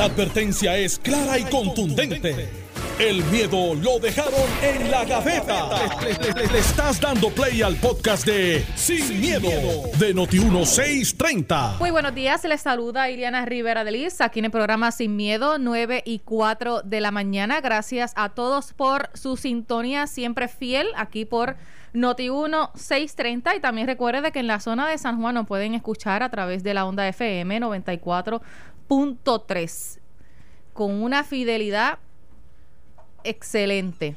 La advertencia es clara y contundente. El miedo lo dejaron en la gaveta. Le, estás dando play al podcast de Sin, miedo, de Noti1630. Muy buenos días, les saluda Iliana Rivera de Liz, aquí en el programa Sin Miedo, 9 y 4 de la mañana. Gracias a todos por su sintonía siempre fiel aquí por Noti1 630 y también recuerde que en la zona de San Juan nos pueden escuchar a través de la onda FM 94.3 con una fidelidad excelente.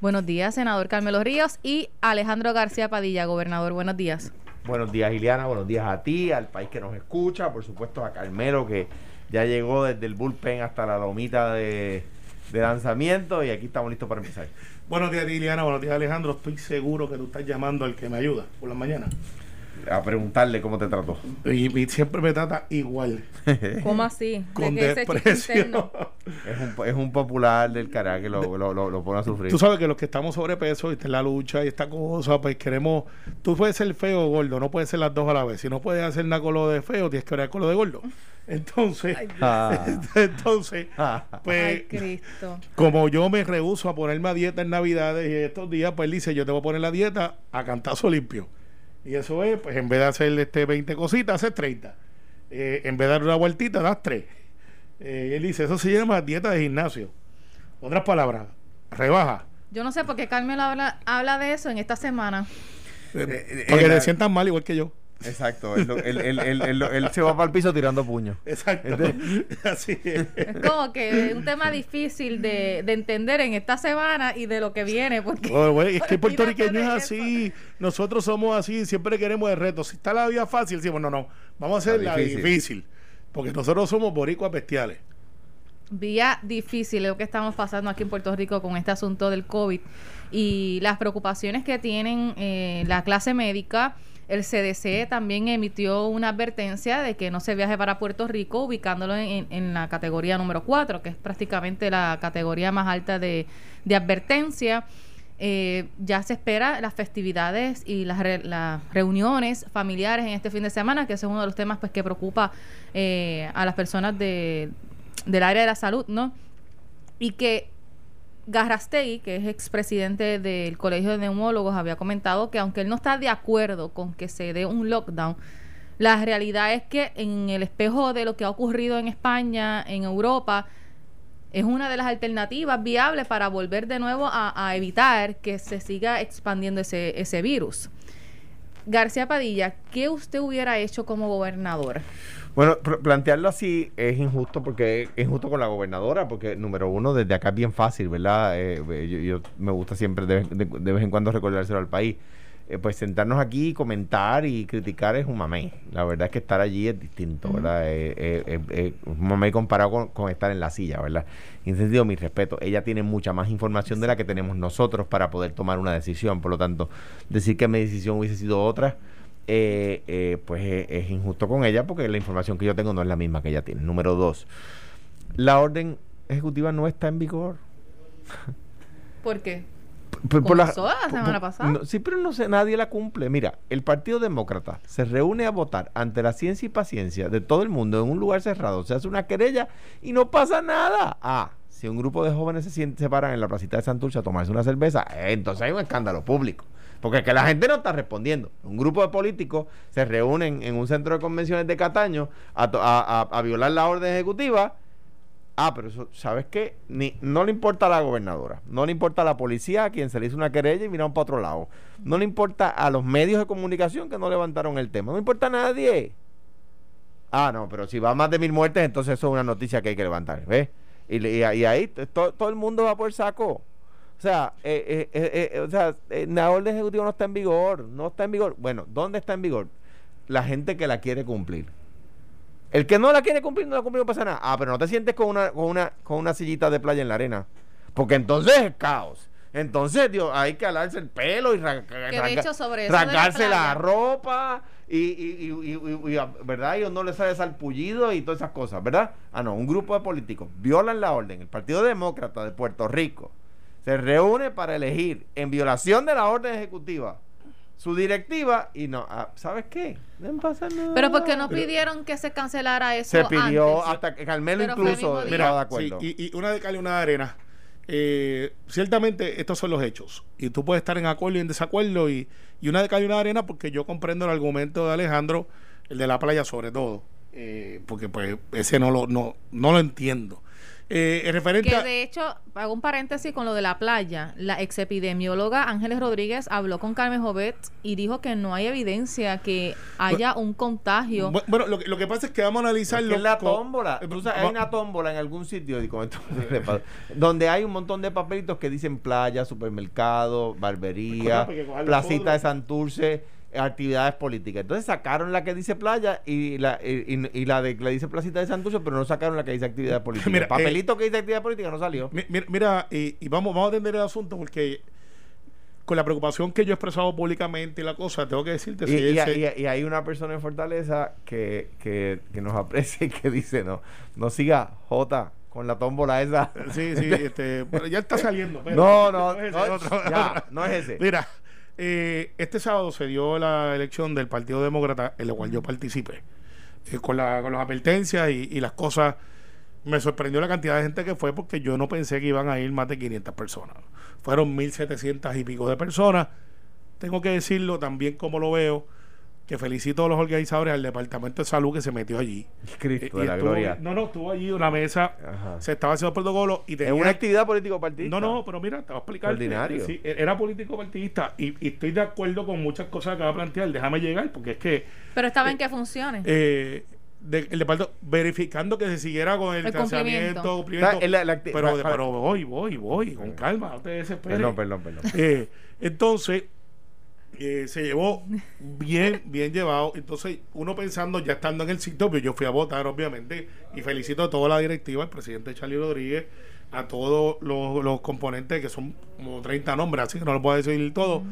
Buenos días, senador Carmelo Ríos y Alejandro García Padilla, gobernador. Buenos días. Buenos días, Ileana. Buenos días a ti, al país que nos escucha, por supuesto a Carmelo, que ya llegó desde el bullpen hasta la domita de, de lanzamiento y aquí estamos listos para empezar. Buenos días, Liliana. Buenos días, Alejandro. Estoy seguro que tú estás llamando al que me ayuda por la mañana. A preguntarle cómo te trató. Y, siempre me trata igual. ¿Cómo así? Con desprecio. Es un, es un popular del cara que lo, lo, lo, pone a sufrir. Tú sabes que los que estamos sobrepeso y está en la lucha y esta cosa, pues queremos. Tú puedes ser feo o gordo, no puedes ser las dos a la vez. Si no puedes hacer nada con lo de feo, tienes que ver con lo de gordo. Entonces, ah. entonces, ah. pues, como yo me rehuso a ponerme a dieta en Navidades y estos días, pues dice, yo te voy a poner la dieta a cantazo limpio. Y eso es, pues en vez de hacer este 20 cositas, hacer 30. Eh, en vez de dar una vueltita, das 3. Eh, él dice, eso se llama dieta de gimnasio. Otras palabras, rebaja. Yo no sé por qué Carmen habla, habla de eso en esta semana. Eh, porque te sientan mal igual que yo. Exacto, él, se va para el piso tirando puños. Exacto. Así es. como que es un tema difícil de, entender en esta semana y de lo que viene. Porque es que puertorriqueño es así. Nosotros somos así, siempre queremos el reto. Si está la vida fácil, decimos, no, no, vamos a hacer la difícil. Porque nosotros somos boricuas bestiales. Vía difícil lo que estamos pasando aquí en Puerto Rico con este asunto del COVID y las preocupaciones que tienen eh, la clase médica el CDC también emitió una advertencia de que no se viaje para Puerto Rico, ubicándolo en, la categoría número 4, que es prácticamente la categoría más alta de, advertencia. Eh, ya se espera las festividades y las, reuniones familiares en este fin de semana, que ese es uno de los temas pues que preocupa eh, a las personas de, del área de la salud, ¿no? Y que Garrastegui, que es expresidente del Colegio de Neumólogos, había comentado que aunque él no está de acuerdo con que se dé un lockdown, la realidad es que en el espejo de lo que ha ocurrido en España, en Europa, es una de las alternativas viables para volver de nuevo a, evitar que se siga expandiendo ese, ese virus. García Padilla, ¿qué usted hubiera hecho como gobernador? Bueno, plantearlo así es injusto porque es injusto con la gobernadora, porque número uno, desde acá es bien fácil, ¿verdad? Eh, yo, me gusta siempre de, vez en cuando recordárselo al país. Eh, pues sentarnos aquí, comentar y criticar es un mamey. La verdad es que estar allí es distinto, ¿verdad? Eh, un mamey comparado con, estar en la silla, ¿verdad? En ese sentido, mi respeto, ella tiene mucha más información de la que tenemos nosotros para poder tomar una decisión. Por lo tanto, decir que mi decisión hubiese sido otra eh, eh, pues eh, es injusto con ella porque la información que yo tengo no es la misma que ella tiene. Número dos, la orden ejecutiva no está en vigor. ¿Por qué? Por, la, semana pasada. sí, pero no sé, nadie la cumple. Mira, el Partido Demócrata se reúne a votar ante la ciencia y paciencia de todo el mundo en un lugar cerrado. Se hace una querella y no pasa nada. Ah, si un grupo de jóvenes se, se paran en la placita de Santurce a tomarse una cerveza, entonces hay un escándalo público. Porque es que la gente no está respondiendo. Un grupo de políticos se reúnen en un centro de convenciones de Cataño a, violar la orden ejecutiva. Ah, pero eso, ¿sabes qué? Ni, no le importa a la gobernadora, no le importa a la policía a quien se le hizo una querella y miraron para otro lado. No le importa a los medios de comunicación que no levantaron el tema. No importa a nadie. Ah, no, pero si va más de mil muertes, entonces eso es una noticia que hay que levantar. ¿Ves? Y, ahí todo el mundo va por saco. O sea, eh, eh, eh, o sea la orden ejecutiva no está en vigor, no está en vigor. Bueno, ¿dónde está en vigor? La gente que la quiere cumplir. El que no la quiere cumplir, no la cumple, no pasa nada. Ah, pero no te sientes con una, con una, con una sillita de playa en la arena. Porque entonces es caos. Entonces, Dios, hay que alarse el pelo y rasgarse la, ropa y, y, y, y, ¿verdad? Y no le sale salpullido y todas esas cosas, ¿verdad? Ah, no, un grupo de políticos violan la orden. El Partido Demócrata de Puerto Rico se reúne para elegir, en violación de la orden ejecutiva, su directiva y no, ah, ¿sabes qué? No pasa nada. Pero porque no pidieron que se cancelara eso se pidió antes? hasta que Carmelo Pero incluso estaba de Sí, acuerdo. y, y una de cal y una de arena. Eh, ciertamente estos son los hechos. Y tú puedes estar en acuerdo y en desacuerdo. Y, y una de cal y una de arena porque yo comprendo el argumento de Alejandro, el de la playa sobre todo. Eh, porque pues ese no lo, no, no lo entiendo. Eh, en referente Que de hecho, hago un paréntesis con lo de la playa. La ex epidemióloga Ángeles Rodríguez habló con Carmen Jovet y dijo que no hay evidencia que haya un contagio. Bu- Bueno, lo, que- lo que pasa es que vamos a Es analizarlo. que es la tómbola. eh, sabes, hay una tómbola en algún sitio y con esto donde hay un montón de papelitos que dicen playa, supermercado, barbería, placita de Santurce, actividades políticas. Entonces sacaron la que dice playa y la, y, y- y la de que le dice placita de Santurce, pero no sacaron la que dice actividad política. Mira, el papelito que dice actividad política no salió. Mi- Mira, mira, y, y vamos, vamos a atender el asunto porque con la preocupación que yo he expresado públicamente y la cosa, tengo que decirte Y, si y- ese- y- y hay una persona en Fortaleza que, que, que nos aprecia y que dice, no, no siga J con la tómbola esa. Sí, sí, este, pero ya está saliendo. pero- No, no, es ese, no, otro. ya, no es ese. Mira, eh, este sábado se dio la elección del Partido Demócrata, en la cual yo participé, eh, con, la, con las advertencias y, y las cosas. Me sorprendió la cantidad de gente que fue porque yo no pensé que iban a ir más de 500 personas. Fueron 1.700 y pico de personas. Tengo que decirlo también como lo veo, que felicito a los organizadores al Departamento de Salud que se metió allí. Cristo Y- de y la estuvo- gloria. No, no, estuvo allí una mesa, Ajá. se estaba haciendo protocolo y Es tenía... una actividad político-partidista. No, no, pero mira, te voy a explicar. Ordinario. Sí, era político partidista y, y estoy de acuerdo con muchas cosas que va a plantear. Déjame llegar, porque es que Pero estaba en que funcione. eh, de- el departamento verificando que se siguiera con el, El cumplimiento. la- la pero, pero voy, voy, voy, con calma, no te desesperes. Perdón, perdón, perdón. Eh, entonces, eh, se llevó bien, bien llevado. Entonces, uno pensando, ya estando en el sitio, pues yo fui a votar, obviamente, y felicito a toda la directiva, al presidente Charlie Rodríguez, a todos los, los componentes, que son como 30 nombres, así que no lo puedo decir todo.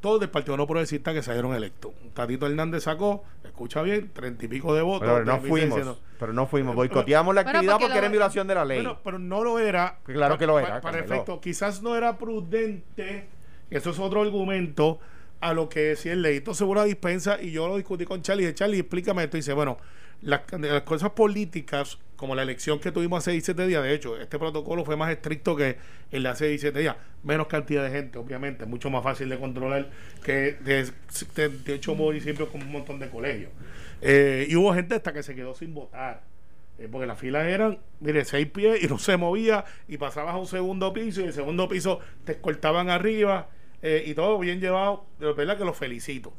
Todos del Partido No Progresista que salieron electos. Tatito Hernández sacó, escucha bien, treinta y pico de votos. Pero no fuimos. 1600. Pero no fuimos. Boicoteamos la actividad porque porque, lo- era en violación de la ley. Bueno, pero no lo era. Claro que lo era, pa- Para Carmelo. efecto, quizás no era prudente. Eso es otro argumento a lo que decía el. Entonces hubo una dispensa y yo lo discutí con Charlie. Dije, Charlie, explícame esto. Y dice, bueno, las, cosas políticas, como la elección que tuvimos hace 17 días, de hecho, este protocolo fue más estricto que el de hace 17 días. Menos cantidad de gente, obviamente, mucho más fácil de controlar que de, de, de hecho municipios con un montón de colegios. Eh, y hubo gente hasta que se quedó sin votar. Eh, porque las filas eran, mire, seis pies y no se movía y pasabas a un segundo piso y el segundo piso te escoltaban arriba eh, y todo bien llevado. De verdad que los felicito.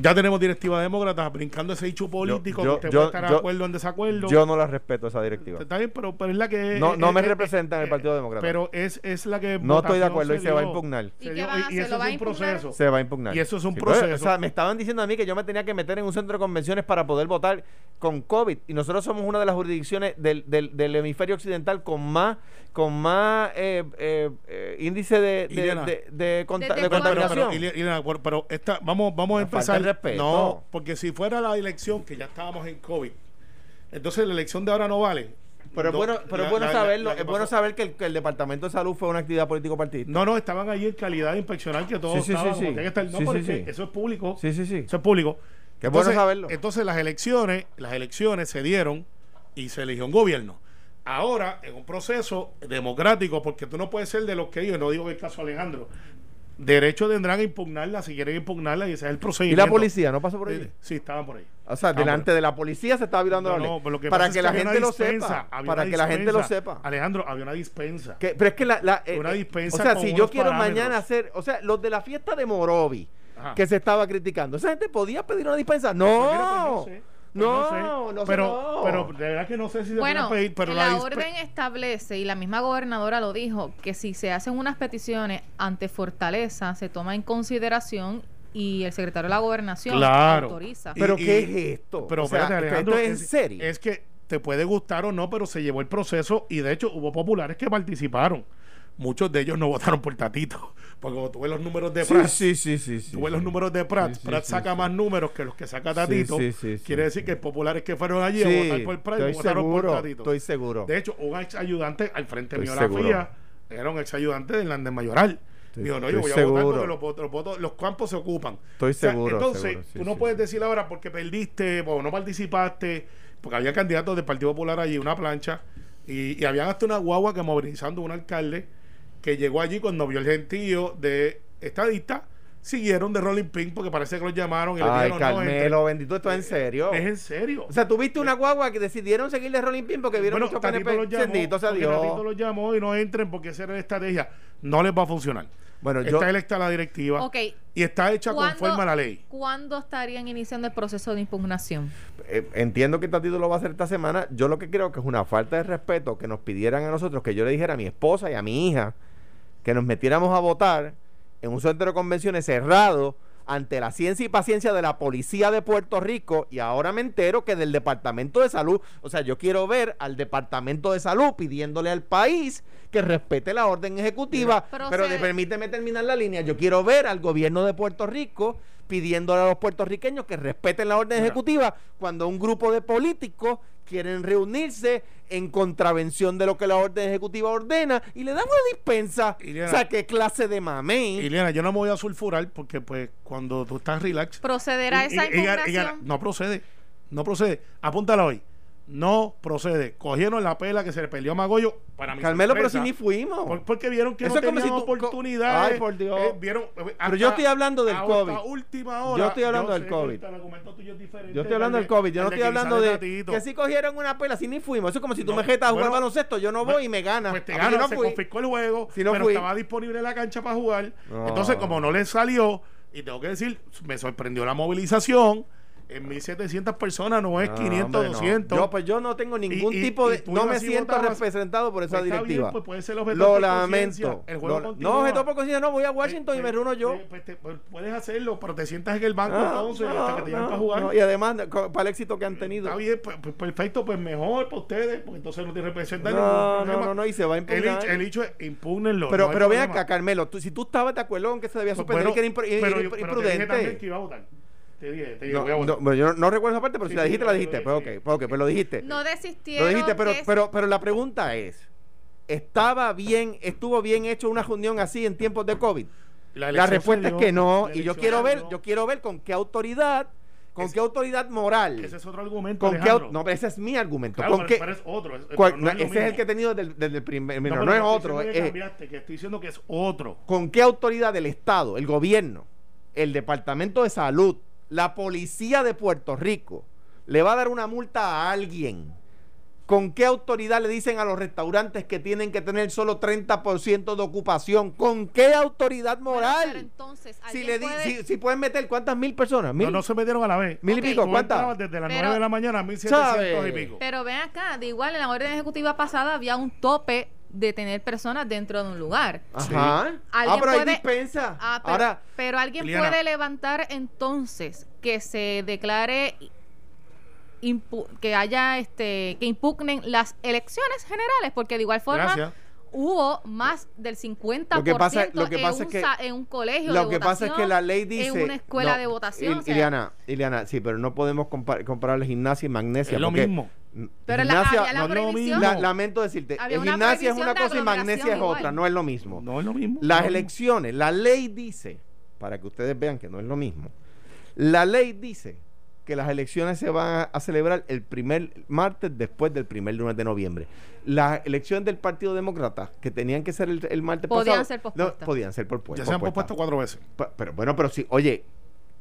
Ya tenemos directiva demócrata brincando ese hecho político. yo- que usted yo- puede estar de acuerdo o en desacuerdo. Yo no la respeto esa directiva. Está bien, pero, pero es la que. No, no eh, me eh, representa en el eh, Partido Demócrata. Pero es, es la que. no estoy de acuerdo y se va a impugnar. ¿Y Se qué dio- van a hacer? eso ¿Lo es va un proceso. Se va a impugnar. Y eso es un Sí, proceso. pero, o sea, me estaban diciendo a mí que yo me tenía que meter en un centro de convenciones para poder votar con COVID. Y nosotros somos una de las jurisdicciones del, del, del hemisferio occidental con más con más eh, eh, eh, índice de, de, de, de conta- ¿Desde de? Pero, contaminación. pero, Ilia- Ilia, pero- pero esta, vamos, vamos a empezar. Respeto. No, porque si fuera la elección que ya estábamos en COVID, entonces la elección de ahora no vale. Pero No, bueno, pero la- es bueno la- saberlo, la que es bueno saber que el, que el Departamento de Salud fue una actividad político-partidista. No, no, estaban allí en calidad de inspeccional que todos Sí, sí, sí, estaban sí. que estar. No, Sí, sí. eso es público. Sí, sí, sí. Eso es público. Qué bueno saberlo. Entonces las elecciones, las elecciones se dieron y se eligió un gobierno. Ahora, en un proceso democrático, porque tú no puedes ser de los que ellos, no digo que el caso Alejandro, derecho tendrán a impugnarla si quieren impugnarla y ese es el ¿Y procedimiento. la policía no pasó por ahí? Sí, sí, estaban por ahí. O sea, Estaban delante de la policía se estaba violando No, la ley. no, pero lo que para que la gente lo sepa. Para que la gente lo sepa. Alejandro, había una dispensa. Que- pero es que la, la, eh, Una eh, dispensa o sea, con si yo quiero parámetros. mañana hacer, o sea, los de la fiesta de Morovi Ajá. que se estaba criticando, esa gente podía pedir una dispensa. Pues mira, pues No, no sé. Pues no, sé. no, sé, pero, no. pero de verdad que no sé si se Bueno, puede pedir, pero la, dispe- orden establece, y la misma gobernadora lo dijo, que si se hacen unas peticiones ante Fortaleza, se toma en consideración y el secretario de la gobernación Claro. autoriza. Pero Y- ¿qué y- es esto? Pero O sea, espérate, esto- Alejandro, esto es en serio. Es que te puede gustar o no, pero se llevó el proceso y de hecho hubo populares que participaron. Muchos de ellos no votaron por Tatito, porque como tuve los números de sí, Pratt, sí, sí, sí, sí, sí. los números de Pratt, Sí, sí, Pratt sí, saca sí. más números que los que saca Tatito, sí, sí, sí, quiere sí. decir que populares que fueron allí Sí, a votar por Pratt votaron seguro, por Tatito. estoy seguro. De hecho, un ex ayudante al frente mío de la seguro. FIA era un ex ayudante de Hernández Mayoral. Dijo, no, yo voy a votar porque los, los, los, campos se ocupan. Estoy seguro. Entonces, tú no puedes decir ahora porque perdiste o no participaste, porque había candidatos del Partido Popular allí, una plancha, y, y habían hasta una guagua que movilizando un alcalde que llegó allí cuando vio el gentío de estadista siguieron de Rolling Pin porque parece que los llamaron y le Ay, dijeron Carmelo, bendito, esto es en serio. Es en serio. O sea, tuviste una guagua que decidieron seguir de Rolling Pin porque vieron mucho PNP. Los llamó, bendito sea Dios. los llamó y no entren porque esa era la estrategia. No les va a funcionar. Bueno, está yo, electa la directiva okay. y está hecha conforme a la ley. ¿Cuándo estarían iniciando el proceso de impugnación? Eh, entiendo que Tatito lo va a hacer esta semana. Yo lo que creo que es una falta de respeto que nos pidieran a nosotros que yo le dijera a mi esposa y a mi hija que nos metiéramos a votar en un centro de convenciones cerrado ante la ciencia y paciencia de la policía de Puerto Rico y ahora me entero que del Departamento de Salud, o sea, yo quiero ver al Departamento de Salud pidiéndole al país que respete la orden ejecutiva, pero, permíteme terminar la línea, yo quiero ver al gobierno de Puerto Rico pidiéndole a los puertorriqueños que respeten la orden ejecutiva cuando un grupo de políticos quieren reunirse en contravención de lo que la orden ejecutiva ordena y le dan una dispensa. o sea, qué clase de mamey. Iliana, yo no me voy a sulfurar porque pues cuando tú estás relax... ¿Procederá esa impugnación? No procede, no procede. Apúntala hoy no procede. Cogieron la pela que se le peleó a Magoyo para mí. Carmelo, pero si ni fuimos. porque vieron que Eso no tenían oportunidades. Ay, por Dios. Eh, vieron, eh, pero yo estoy hablando del COVID. última hora. Yo estoy hablando del COVID. Yo estoy hablando del COVID. Yo no estoy hablando de que si cogieron una pela, si ni fuimos. Eso es como si tú me jetas a jugar baloncesto, yo no voy y me ganas. Pues te ganas, se confiscó el juego, pero estaba disponible en la cancha para jugar. Entonces, como no le salió, y tengo que decir, me sorprendió la movilización en 1700 personas no es 500, 200. Yo, pues yo no tengo ningún tipo de. No me siento representado por esa pues directiva. pues puede ser lo lamento. El juego no, objeto por conciencia, no, voy a Washington y me reúno yo. Pues, puedes hacerlo, pero te sientas en el banco entonces hasta que te llamen para jugar. y además, para el éxito que han tenido. Está bien, pues, perfecto, pues mejor para ustedes, porque entonces no te representan no, no, no, no, y se va a impugnar. El, hecho es impúgnenlo. Pero, pero vean acá, Carmelo, si tú estabas de acuerdo con que se debía suspender, que era imprudente. que iba a votar. Te dije, te no, no, yo no, recuerdo esa parte, pero si la dijiste, la dijiste. Pues ok, pues ok, pues lo dijiste. No desistieron. Lo dijiste, pero, pero, pero la pregunta es: ¿estaba bien, estuvo bien hecho una reunión así en tiempos de COVID? La, respuesta es que no, y yo quiero ver, yo quiero ver con qué autoridad ¿Con qué autoridad moral? Ese es otro argumento. ¿Con qué, no, ese es mi argumento. ¿Con qué, es otro. ese es el que he tenido desde, el primer. No, no es otro. Que cambiaste, que estoy diciendo que es otro. ¿Con qué autoridad del Estado, el gobierno, el Departamento de Salud, la policía de Puerto Rico le va a dar una multa a alguien, ¿con qué autoridad le dicen a los restaurantes que tienen que tener solo 30% de ocupación? ¿Con qué autoridad moral? entonces, si, le si, pueden meter cuántas mil personas. ¿Mil? No, no se metieron a la vez. Mil y pico, ¿cuántas? Desde las 9 de la mañana a 1700 y pico. Pero ven acá, de igual en la orden ejecutiva pasada había un tope de tener personas dentro de un lugar. Ajá. Ah, pero hay dispensa. Ah, pero, Ahora, pero alguien puede levantar entonces que se declare que haya este que impugnen las elecciones generales porque de igual forma hubo más del 50% lo que pasa, lo que pasa en, un, es que, en un colegio lo que pasa es que la ley dice en una escuela de votación Iliana, Iliana, sí, pero no podemos comparar, comparar gimnasia y magnesia es lo mismo pero gimnasia, la, la lamento decirte, gimnasia es una cosa y magnesia es otra, no es lo mismo. No es lo mismo. Las elecciones, la ley dice, para que ustedes vean que no es lo mismo, la ley dice que las elecciones se van a, celebrar el primer martes después del primer lunes de noviembre. Las elecciones del Partido Demócrata, que tenían que ser el, martes podían ser pospuestas. No, podían ser pospuestas. Ya se han pospuesto cuatro veces. pero bueno, pero sí, oye,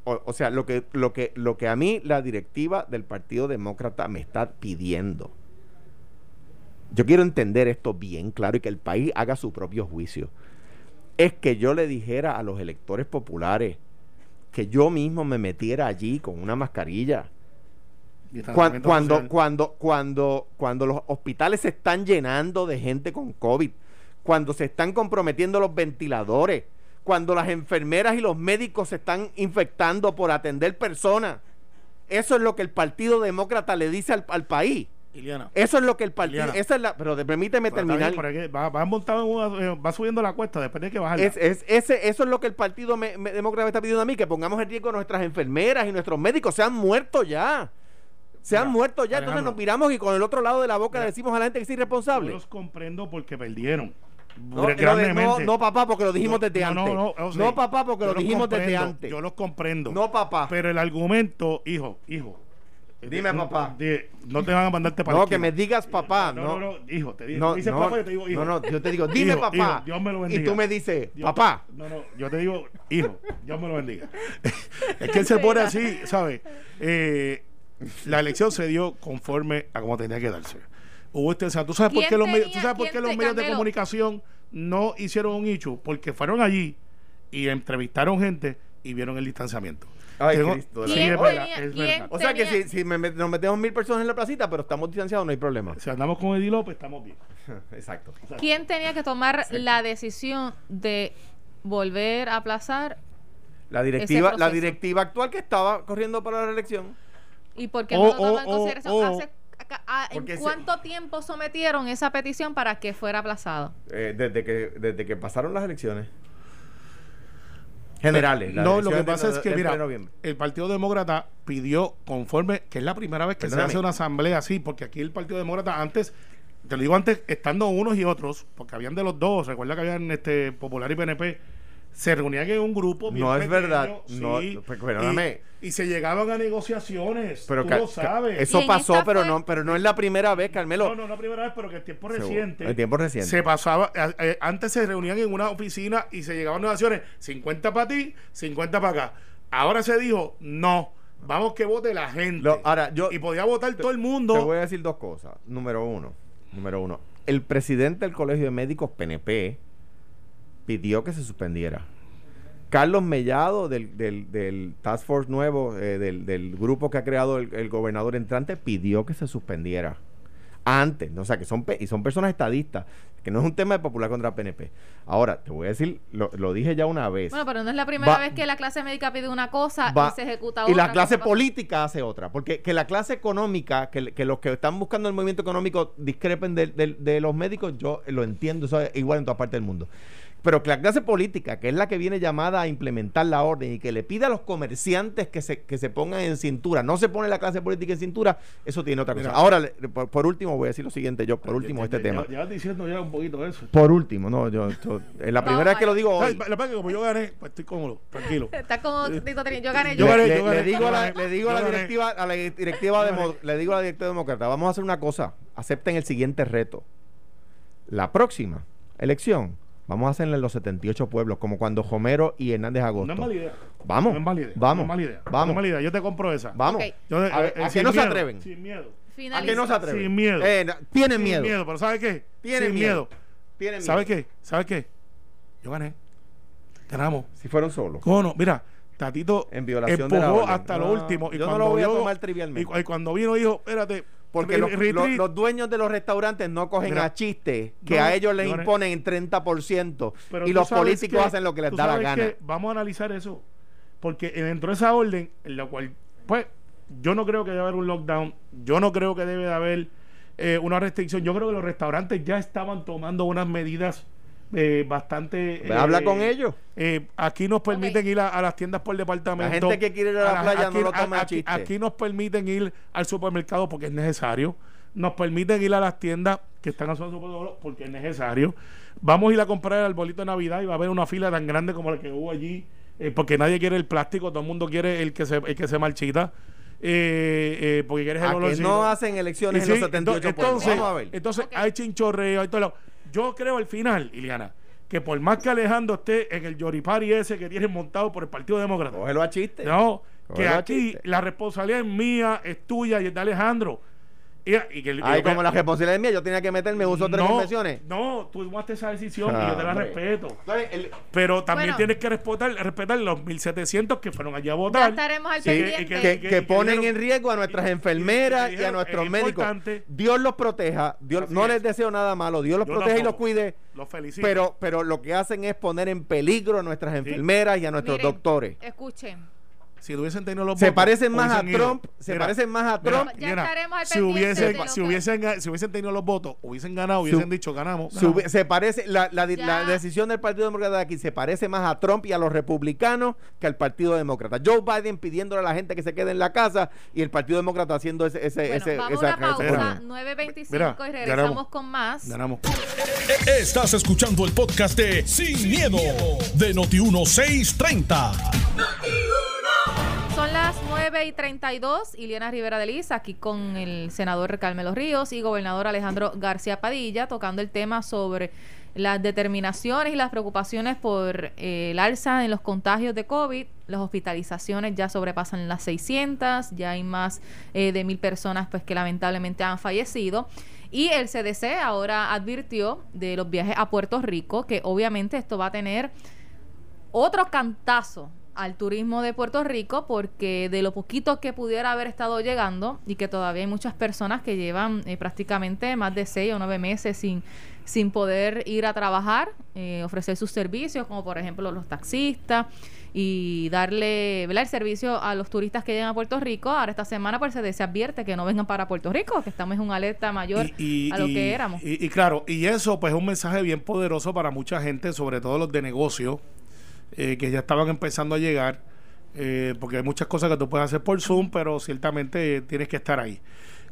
o, sea, lo que, lo, que, lo que a mí la directiva del Partido Demócrata me está pidiendo. Yo quiero entender esto bien claro y que el país haga su propio juicio. Es que yo le dijera a los electores populares que yo mismo me metiera allí con una mascarilla. Cuando, cuando, cuando, cuando, cuando los hospitales se están llenando de gente con COVID, cuando se están comprometiendo los ventiladores, cuando las enfermeras y los médicos se están infectando por atender personas. Eso es lo que el Partido Demócrata le dice al, país. Eso es lo que el partido. Esa es la, pero permíteme terminar. va, va, montado eh, va subiendo la cuesta, después de que bajar. Es, ese, eso es lo que el Partido Demócrata me está pidiendo a mí, que pongamos en riesgo nuestras enfermeras y nuestros médicos. Se han muerto ya. Se han muerto ya. Entonces nos miramos y con el otro lado de la boca le decimos a la gente que es irresponsable. Yo los comprendo porque perdieron No, papá, porque lo dijimos desde antes. No, No, no, o sea, papá, porque lo dijimos desde antes. Yo los comprendo. No, papá. Pero el argumento, hijo, hijo. Dime, papá. de- no te van a mandarte para No, que me digas papá. No, No, no, no, hijo, te digo. no, dices no, papá, yo te digo hijo. no, no, yo te digo, dime Hijo, papá. hijo, Dios me lo bendiga. Y tú me dices, Dios- papá. No, no, yo te digo, hijo, Dios me lo bendiga. es que él se pone así, ¿sabes? Eh, la elección se dio conforme a como tenía que darse. Hubo este, o sea, ¿tú sabes por ¿Quién qué los tenía- ¿tú sabes por qué los medios de comunicación no hicieron un hecho? Porque fueron allí y entrevistaron gente y vieron el distanciamiento. Ay, Tengo- Cristo de sí, la ¿Quién es verdad, tenía- es quién verdad. O sea que si, si me met- nos metemos mil personas en la placita, pero estamos distanciados, no hay problema. Si andamos con Eddie López, estamos bien. Exacto. ¿Quién tenía que tomar la decisión de volver a aplazar La directiva, la directiva actual que estaba corriendo para la reelección. y por qué no lo toman en consideración? Hace- a- Porque ¿En cuánto tiempo sometieron esa petición para que fuera aplazado? eh, desde, que, desde que pasaron las elecciones. Generales. las No, lo que pasa de- es que, mira, el Partido Demócrata pidió conforme, que es la primera vez que Perdóname. se hace una asamblea así, porque aquí el Partido Demócrata antes, te lo digo antes, estando unos y otros, porque habían de los dos, recuerda que habían este Popular y PNP, se reunían en un grupo. bien No es verdad. sí, No, pues, perdóname. Y, y se llegaban a negociaciones. Pero tú lo sabes. Eso pasó, pero fue- no, pero no es la primera vez, Carmelo. No, no, no la primera vez, pero que en tiempo Seguro. reciente. En tiempo reciente. Se pasaba, eh, antes se reunían en una oficina y se llegaban negociaciones, 50 para ti, 50 para acá. Ahora se dijo, no, vamos que vote la gente. Lo- ahora, yo- y podía votar todo el Te mundo. voy a decir dos cosas. Número uno, número uno. El presidente del Colegio de Médicos PNP pidió que se suspendiera. Carlos Mellado del, del, del Task Force nuevo, eh, del, del grupo que ha creado el, el gobernador entrante, pidió que se suspendiera. Antes, o sea, que son, pe- y son personas estadistas, que no es un tema de popular contra PNP. Ahora, te voy a decir, lo, lo dije ya una vez. Bueno, pero no es la primera Va- vez que la clase médica pide una cosa va- y se ejecuta y otra. la clase política hace otra. Porque que la clase económica, que, que los que están buscando el movimiento económico discrepen de, de- de los médicos, yo lo entiendo, eso es igual en toda parte del mundo. Pero que la clase política, que es la que viene llamada a implementar la orden y que le pide a los comerciantes que se, que se pongan en cintura, no se pone la clase política en cintura, eso tiene otra cosa. Mira. Ahora, por, por último, voy a decir lo siguiente, yo, por último, este Ya- tema. Ya, ya diciendo ya un poquito de eso. Por último, no, yo, yo- es la primera vez que lo digo hoy. La verdad que como yo gané, pues estoy cómodo, tranquilo. Está como Tito Trini, yo gané, Yo gané, le- yo gané, le digo yo a la, le digo a la directiva, a la directiva gané. le digo a la directiva demócrata, vamos a hacer una cosa, acepten el siguiente reto. La próxima elección, vamos a hacerla en los 78 pueblos, como cuando Homero y Hernández Agosto. No es mala idea. Vamos, No es mala idea. vamos, No es mala idea. vamos. No es mala idea. Yo te compro esa. Vamos. Ok. Yo, a ver, eh, ¿a qué no se miedo, atreven? Sin miedo. ¿A qué no se atreven? Sin miedo. Eh, no, tienen Sin miedo. miedo. Pero ¿sabes qué? Tienen sin miedo. miedo. Tienen ¿Sabes miedo. qué? ¿Sabes qué? Yo gané. Ganamos. Si fueron solos. ¿Cómo no? Mira, Tatito En violación de la empujó hasta lo No, último. Y yo no cuando lo voy a tomar trivialmente. Y, y cuando vino dijo, espérate. Porque los, retreat. los- los dueños de los restaurantes no cogen Mira, a chistes que no, a ellos les imponen en 30% Pero y los políticos que- hacen lo que les da la gana. vamos a analizar eso. Porque dentro de esa orden, en la cual, pues, yo no creo que debe haber un lockdown. Yo no creo que debe de haber eh, una restricción. Yo creo que los restaurantes ya estaban tomando unas medidas eh, bastante. Habla eh, con ellos. eh, aquí nos permiten ir a, a las tiendas por departamento. La gente que quiere ir a la playa aquí, no lo toma aquí, chiste. aquí nos permiten ir al supermercado porque es necesario. Nos permiten ir a las tiendas que están a su supermercado porque es necesario. Vamos a ir a comprar el arbolito de Navidad y va a haber una fila tan grande como la que hubo allí. eh, porque nadie quiere el plástico, todo el mundo quiere el que se, el que se marchita. Eh, eh, porque quieres el A que olorcito. no hacen elecciones Y en los sí, 78 ento- pueblos. entonces, Vamos a ver. entonces Ok. hay chinchorreo, hay todo lado. Yo creo al final, Iliana, que por más que Alejandro esté en el Yoripari ese que tienen montado por el Partido Demócrata, Cógelo a chiste. no, que Cógelo aquí chiste. la responsabilidad es mía, es tuya y es de Alejandro. Y, y que, Ay, y- como la responsabilidad es mía, yo tenía que meterme uso de tres no. No, tú tomaste esa decisión y Ah, yo te la hombre. respeto. Entonces, el- Pero también Bueno. tienes que respetar, respetar los 1700 que fueron allí a Ya votar. estaremos al Sí, pendiente. y que- que, que- que que ponen dijeron- en riesgo a nuestras y- y- enfermeras y y, a nuestros es médicos. importante. Dios los proteja. Dios, no es. les deseo nada malo. Dios los Yo proteja y los tampoco. cuide. Los felicito. Pero, pero lo que hacen es poner en peligro a nuestras enfermeras y a nuestros Miren, doctores. Escuchen, si hubiesen tenido los se votos, parecen más a ido. Trump, se Mira, parecen más a mira, Trump. Ya mira, estaremos al si hubiesen, de lo si hubiesen, si hubiesen tenido los votos, hubiesen ganado, Su- hubiesen dicho ganamos. Se, ganamos. se parece, la, decisión del Partido Demócrata de aquí se parece más a Trump y a los republicanos que al Partido Demócrata. Joe Biden pidiéndole a la gente que se quede en la casa y el Partido Demócrata haciendo ese, ese, Bueno, ese, vamos esa- a una ese- pausa, ese- 9.25 Mira, y regresamos ganamos. con más. Ganamos. Estás escuchando el podcast de Sin, miedo, de Noti1630. Son las 9 y 32. Iliana Rivera de Liz, aquí con el senador Carmelo Ríos y gobernador Alejandro García Padilla, tocando el tema sobre las determinaciones y las preocupaciones por eh, el alza en los contagios de COVID. Las hospitalizaciones ya sobrepasan las 600, ya hay más eh, de mil personas pues, que lamentablemente han fallecido. Y el CDC ahora advirtió de los viajes a Puerto Rico, que obviamente esto va a tener otro cantazo al turismo de Puerto Rico porque de lo poquito que pudiera haber estado llegando y que todavía hay muchas personas que llevan eh, prácticamente más de seis o nueve meses sin, sin poder ir a trabajar, eh, ofrecer sus servicios, como por ejemplo los taxistas y darle ¿verdad? el servicio a los turistas que llegan a Puerto Rico. Ahora esta semana pues se, se advierte que no vengan para Puerto Rico, que estamos en una alerta mayor Y- y- a lo y- que éramos. Y, y claro, y eso pues es un mensaje bien poderoso para mucha gente, sobre todo los de negocio, eh, que ya estaban empezando a llegar, eh, porque hay muchas cosas que tú puedes hacer por Zoom, pero ciertamente tienes que estar ahí.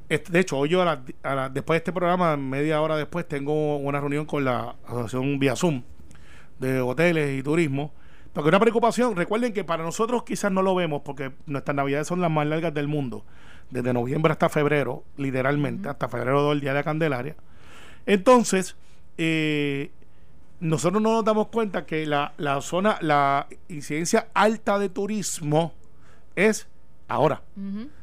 Este, de hecho, hoy yo a la- a la- después de este programa, media hora después, tengo una reunión con la Asociación vía Zoom de Hoteles y Turismo. Porque una preocupación, recuerden que para nosotros quizás no lo vemos porque nuestras navidades son las más largas del mundo, desde noviembre hasta febrero, literalmente, hasta febrero del Día de la Candelaria. Entonces, eh, nosotros no nos damos cuenta que la, la zona, la incidencia alta de turismo es ahora.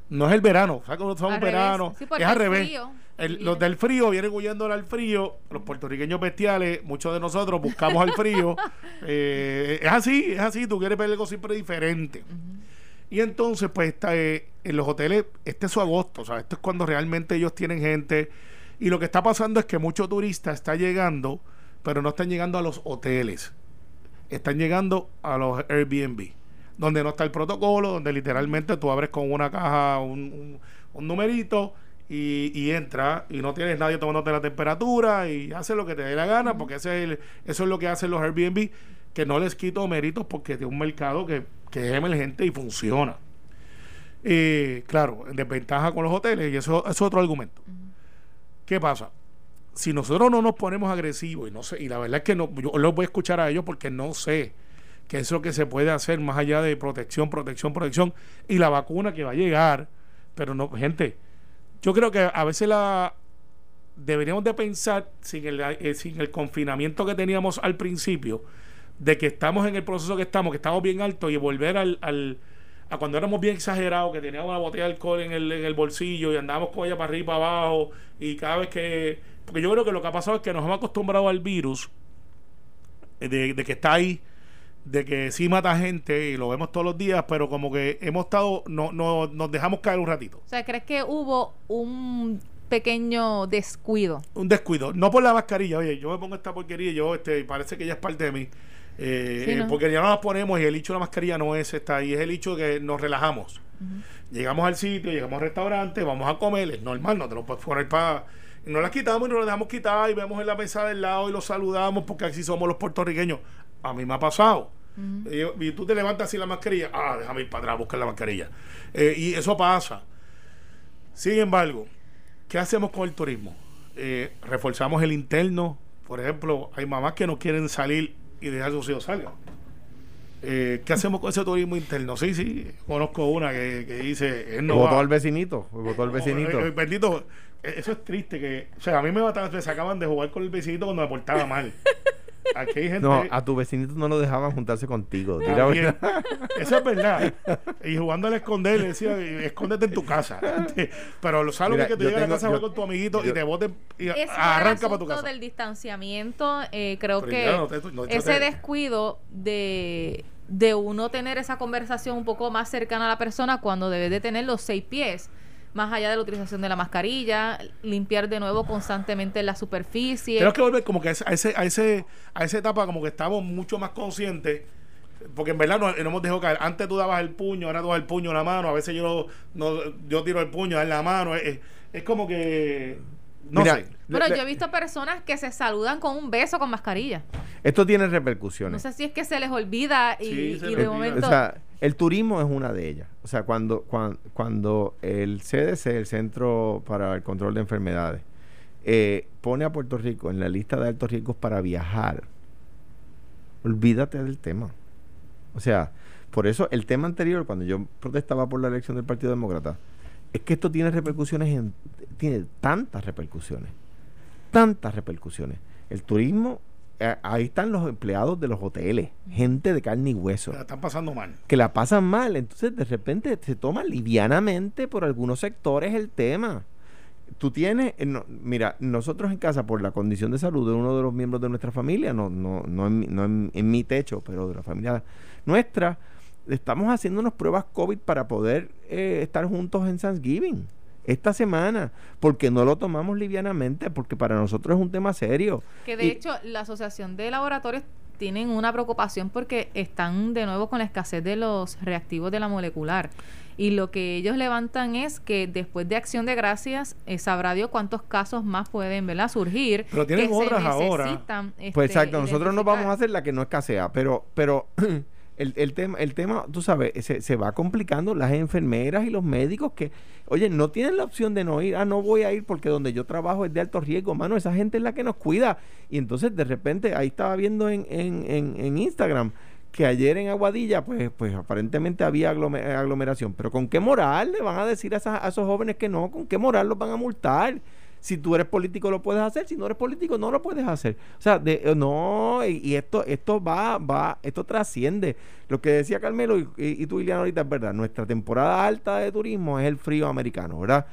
No es el verano, ¿sabes somos revés. verano? Sí, es al revés. El- los del frío vienen huyendo al frío, los puertorriqueños bestiales, muchos de nosotros buscamos al frío. Eh, es así, es así, tú quieres ver algo siempre diferente. Y entonces, pues, está, eh, en los hoteles, este es su agosto, o sea, esto es cuando realmente ellos tienen gente. Y lo que está pasando es que mucho turista está llegando, pero no están llegando a los hoteles. Están llegando a los Airbnb, donde no está el protocolo, donde literalmente tú abres con una caja un, un- un numerito y, y entra y no tienes nadie tomándote la temperatura y hace lo que te dé la gana, porque ese es el- eso es lo que hacen los Airbnb, que no les quito méritos porque es un mercado que, que es emergente y funciona. Eh, claro, en desventaja con los hoteles, y eso, eso es otro argumento. ¿Qué pasa? Si nosotros no nos ponemos agresivos, y no sé, y la verdad es que no, yo los voy a escuchar a ellos porque no sé qué es lo que se puede hacer más allá de protección, protección, protección, y la vacuna que va a llegar, pero no, gente, yo creo que a veces la deberíamos de pensar sin el, eh, sin el confinamiento que teníamos al principio, de que estamos en el proceso que estamos, que estamos bien altos y volver al, al- a cuando éramos bien exagerados, que teníamos una botella de alcohol en el, en el bolsillo y andábamos con ella para arriba y para abajo y cada vez que... Porque yo creo que lo que ha pasado es que nos hemos acostumbrado al virus, eh, de, de que está ahí, de que sí mata gente y lo vemos todos los días, pero como que hemos estado, no, no, nos dejamos caer un ratito. O sea, ¿crees que hubo un pequeño descuido? un descuido. No por la mascarilla, oye, yo me pongo esta porquería y yo, este, parece que ya es parte de mí. Eh, Sí, eh, ¿no? Porque ya no las ponemos y el hecho de la mascarilla no es esta, y es el hecho que nos relajamos. Llegamos al sitio, llegamos al restaurante, vamos a comer, es normal, no te lo puedes poner para. Y nos las quitamos y nos las dejamos quitar y vemos en la mesa del lado y los saludamos porque así somos los puertorriqueños. A mí me ha pasado. y, y tú te levantas así la mascarilla, ah, déjame ir para atrás a buscar la mascarilla. Eh, y eso pasa. Sin embargo, ¿qué hacemos con el turismo? Eh, reforzamos el interno. Por ejemplo, hay mamás que no quieren salir y dejar a sus hijos salgan. Eh, ¿Qué hacemos con ese turismo interno? Sí, sí, conozco una que, que dice, él no votó va. al vecinito, votó al vecinito. Eh, bendito, eso es triste que, o sea, a mí me, mataban- me sacaban de jugar con el vecinito cuando me portaba mal. Aquí hay gente No, a tu vecinito no lo dejaban juntarse contigo. Eso es verdad. Y jugando al esconder, le decía, escóndete en tu casa. Pero lo sabes Mira, que te llega a la casa a jugar yo- con tu amiguito y te boten y arranca para tu casa. del distanciamiento, eh, creo Pero que ya no te- no te- ese descuido de, de uno tener esa conversación un poco más cercana a la persona cuando debes de tener los seis pies, más allá de la utilización de la mascarilla, limpiar de nuevo constantemente la superficie. Tenemos que volver como que a ese, a ese, a esa etapa como que estamos mucho más conscientes porque en verdad no, hemos dejado caer. Antes tú dabas el puño, ahora tú das el puño en la mano. A veces yo no, yo tiro el puño en la mano. Es, como que. No sé. Pero yo he visto personas que se saludan con un beso con mascarilla. Esto tiene repercusiones. No sé si es que se les olvida y, de momento. O sea, el turismo es una de ellas. O sea, cuando, cuando, cuando el CDC, el Centro para el Control de Enfermedades, eh, pone a Puerto Rico en la lista de altos riesgos para viajar, olvídate del tema. O sea, por eso el tema anterior, cuando yo protestaba por la elección del Partido Demócrata, es que esto tiene repercusiones, en, tiene tantas repercusiones, tantas repercusiones. El turismo, eh, ahí están los empleados de los hoteles, gente de carne y hueso. Que la están pasando mal. Que la pasan mal. Entonces, de repente se toma livianamente por algunos sectores el tema tú tienes, eh, mira, nosotros en casa, por la condición de salud de uno de los miembros de nuestra familia, no, no, no, en, no en, mi techo, pero de la familia nuestra, estamos haciéndonos pruebas COVID para poder eh, estar juntos en Thanksgiving esta semana, porque no lo tomamos livianamente, porque para nosotros es un tema serio. Que de hecho la Asociación de Laboratorios tienen una preocupación porque están de nuevo con la escasez de los reactivos de la molecular. Y lo que ellos levantan es que después de Acción de Gracias, eh, sabrá Dios cuántos casos más pueden ¿verdad? surgir. Pero tienen otras ahora. pues exacto, nosotros no vamos a hacer la que no escasea, pero, pero el, el, tema, el tema, tú sabes, se, se, va complicando las enfermeras y los médicos que, oye, no tienen la opción de no ir, ah, no voy a ir porque donde yo trabajo es de alto riesgo, mano, esa gente es la que nos cuida. Y entonces de repente, ahí estaba viendo en, en, en, en Instagram, que ayer en Aguadilla, pues, pues aparentemente había aglomeración. Pero ¿con qué moral le van a decir a, esos jóvenes que no? ¿Con qué moral los van a multar? Si tú eres político lo puedes hacer, si no eres político no lo puedes hacer. O sea, de, eh, no, y, esto, esto va, va, esto trasciende. Lo que decía Carmelo y, y, tú, Liliana, ahorita es verdad. Nuestra temporada alta de turismo es el frío americano, ¿verdad?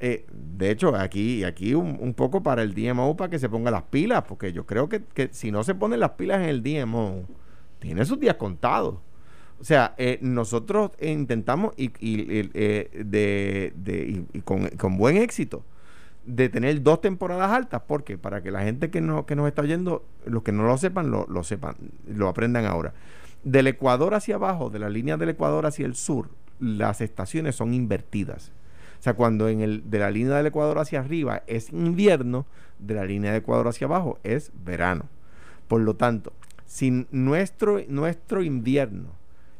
Eh, de hecho, aquí, aquí un, poco para el DMO para que se ponga las pilas, porque yo creo que, que si no se ponen las pilas en el DMO, tiene sus días contados. O sea, eh, nosotros intentamos y, eh, de, con, buen éxito de tener dos temporadas altas. porque Para que la gente que, no, que nos está oyendo, los que no lo sepan, lo, lo sepan, lo aprendan ahora. Del Ecuador hacia abajo, de la línea del Ecuador hacia el sur, las estaciones son invertidas. O sea, cuando en el, de la línea del Ecuador hacia arriba es invierno, de la línea del Ecuador hacia abajo es verano. Por lo tanto, si nuestro, nuestro invierno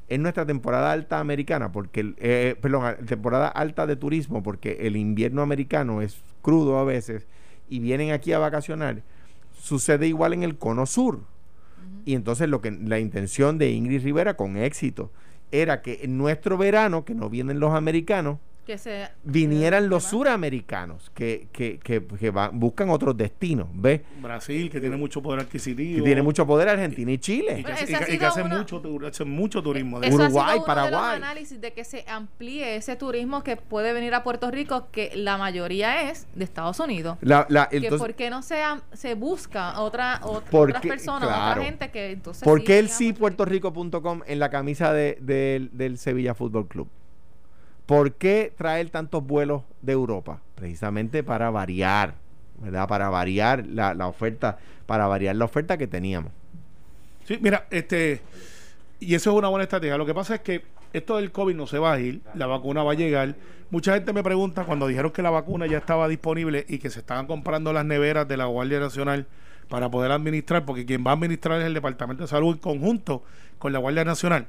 es nuestra temporada alta americana, porque, eh, eh, perdón, temporada alta de turismo, porque el invierno americano es crudo a veces, y vienen aquí a vacacionar, sucede igual en el cono sur. Y entonces lo que la intención de Ingrid Rivera con éxito era que en nuestro verano, que no vienen los americanos, que se, vinieran los suramericanos que, que, que, buscan otros destinos, ¿ves? Brasil, que tiene mucho poder adquisitivo. Que tiene mucho poder Argentina y Chile. Y que, hace, mucho, hace mucho turismo. De Uruguay, Paraguay. De análisis de que se amplíe ese turismo que puede venir a Puerto Rico, que la mayoría es de Estados Unidos. La, ¿Por qué no se, se busca otra, otra otras personas, otra gente que entonces... ¿Por qué el sí puertorico.com en la camisa de, del Sevilla Fútbol Club? ¿Por qué traer tantos vuelos de Europa? Precisamente para variar, ¿verdad? Para variar la, oferta, para variar la oferta que teníamos. Sí, mira, este, y eso es una buena estrategia. Lo que pasa es que esto del COVID no se va a ir, la vacuna va a llegar. Mucha gente me pregunta cuando dijeron que la vacuna ya estaba disponible y que se estaban comprando las neveras de la Guardia Nacional para poder administrar, porque quien va a administrar es el Departamento de Salud en conjunto con la Guardia Nacional.